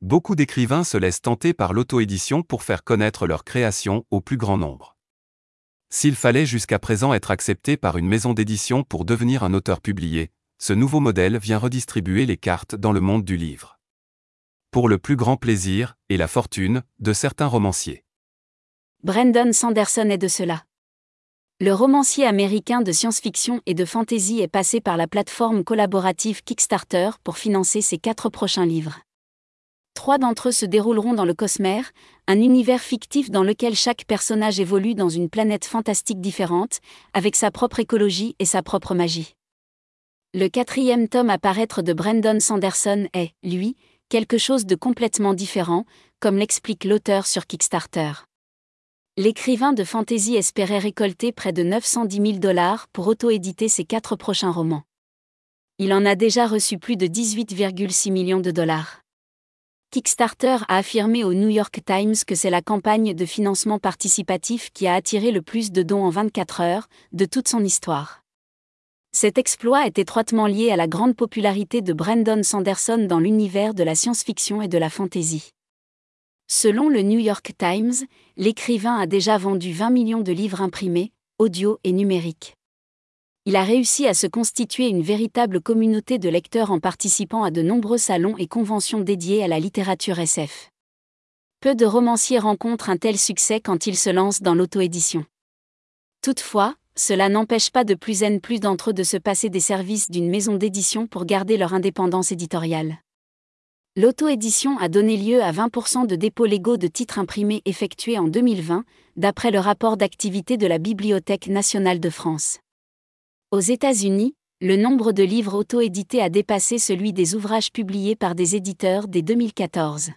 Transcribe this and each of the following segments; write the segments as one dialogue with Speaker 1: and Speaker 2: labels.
Speaker 1: Beaucoup d'écrivains se laissent tenter par l'auto-édition pour faire connaître leur création au plus grand nombre. S'il fallait jusqu'à présent être accepté par une maison d'édition pour devenir un auteur publié, ce nouveau modèle vient redistribuer les cartes dans le monde du livre. Pour le plus grand plaisir, et la fortune, de certains romanciers.
Speaker 2: Brandon Sanderson est de cela. Le romancier américain de science-fiction et de fantasy est passé par la plateforme collaborative Kickstarter pour financer ses quatre prochains livres. Trois d'entre eux se dérouleront dans le Cosmere, un univers fictif dans lequel chaque personnage évolue dans une planète fantastique différente, avec sa propre écologie et sa propre magie. Le quatrième tome à paraître de Brandon Sanderson est, lui, quelque chose de complètement différent, comme l'explique l'auteur sur Kickstarter l'écrivain de fantasy espérait récolter près de 910 000 dollars pour auto-éditer ses quatre prochains romans. Il en a déjà reçu plus de 18,6 millions de dollars. Kickstarter a affirmé au New York Times que c'est la campagne de financement participatif qui a attiré le plus de dons en 24 heures, de toute son histoire. Cet exploit est étroitement lié à la grande popularité de Brandon Sanderson dans l'univers de la science-fiction et de la fantasy. Selon le New York Times, l'écrivain a déjà vendu 20 millions de livres imprimés, audio et numériques. Il a réussi à se constituer une véritable communauté de lecteurs en participant à de nombreux salons et conventions dédiés à la littérature SF. Peu de romanciers rencontrent un tel succès quand ils se lancent dans l'auto-édition. Toutefois, cela n'empêche pas de plus en plus d'entre eux de se passer des services d'une maison d'édition pour garder leur indépendance éditoriale. L'auto-édition a donné lieu à 20% de dépôts légaux de titres imprimés effectués en 2020, d'après le rapport d'activité de la Bibliothèque nationale de France. Aux États-Unis, le nombre de livres auto-édités a dépassé celui des ouvrages publiés par des éditeurs dès 2014.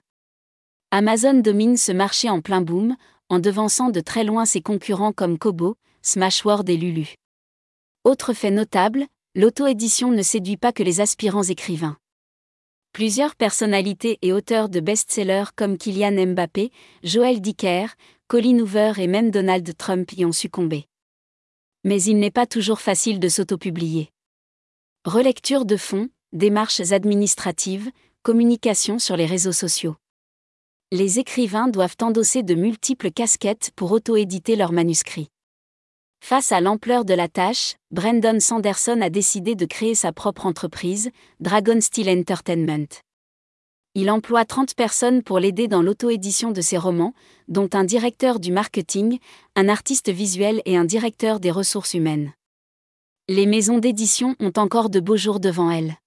Speaker 2: Amazon domine ce marché en plein boom, en devançant de très loin ses concurrents comme Kobo, Smashword et Lulu. Autre fait notable, l'auto-édition ne séduit pas que les aspirants écrivains. Plusieurs personnalités et auteurs de best-sellers comme Kylian Mbappé, Joël Dicker, Colin Hoover et même Donald Trump y ont succombé. Mais il n'est pas toujours facile de s'auto-publier. Relecture de fonds, démarches administratives, communication sur les réseaux sociaux. Les écrivains doivent endosser de multiples casquettes pour auto-éditer leurs manuscrits. Face à l'ampleur de la tâche, Brandon Sanderson a décidé de créer sa propre entreprise, Dragon Steel Entertainment. Il emploie 30 personnes pour l'aider dans l'auto-édition de ses romans, dont un directeur du marketing, un artiste visuel et un directeur des ressources humaines. Les maisons d'édition ont encore de beaux jours devant elles.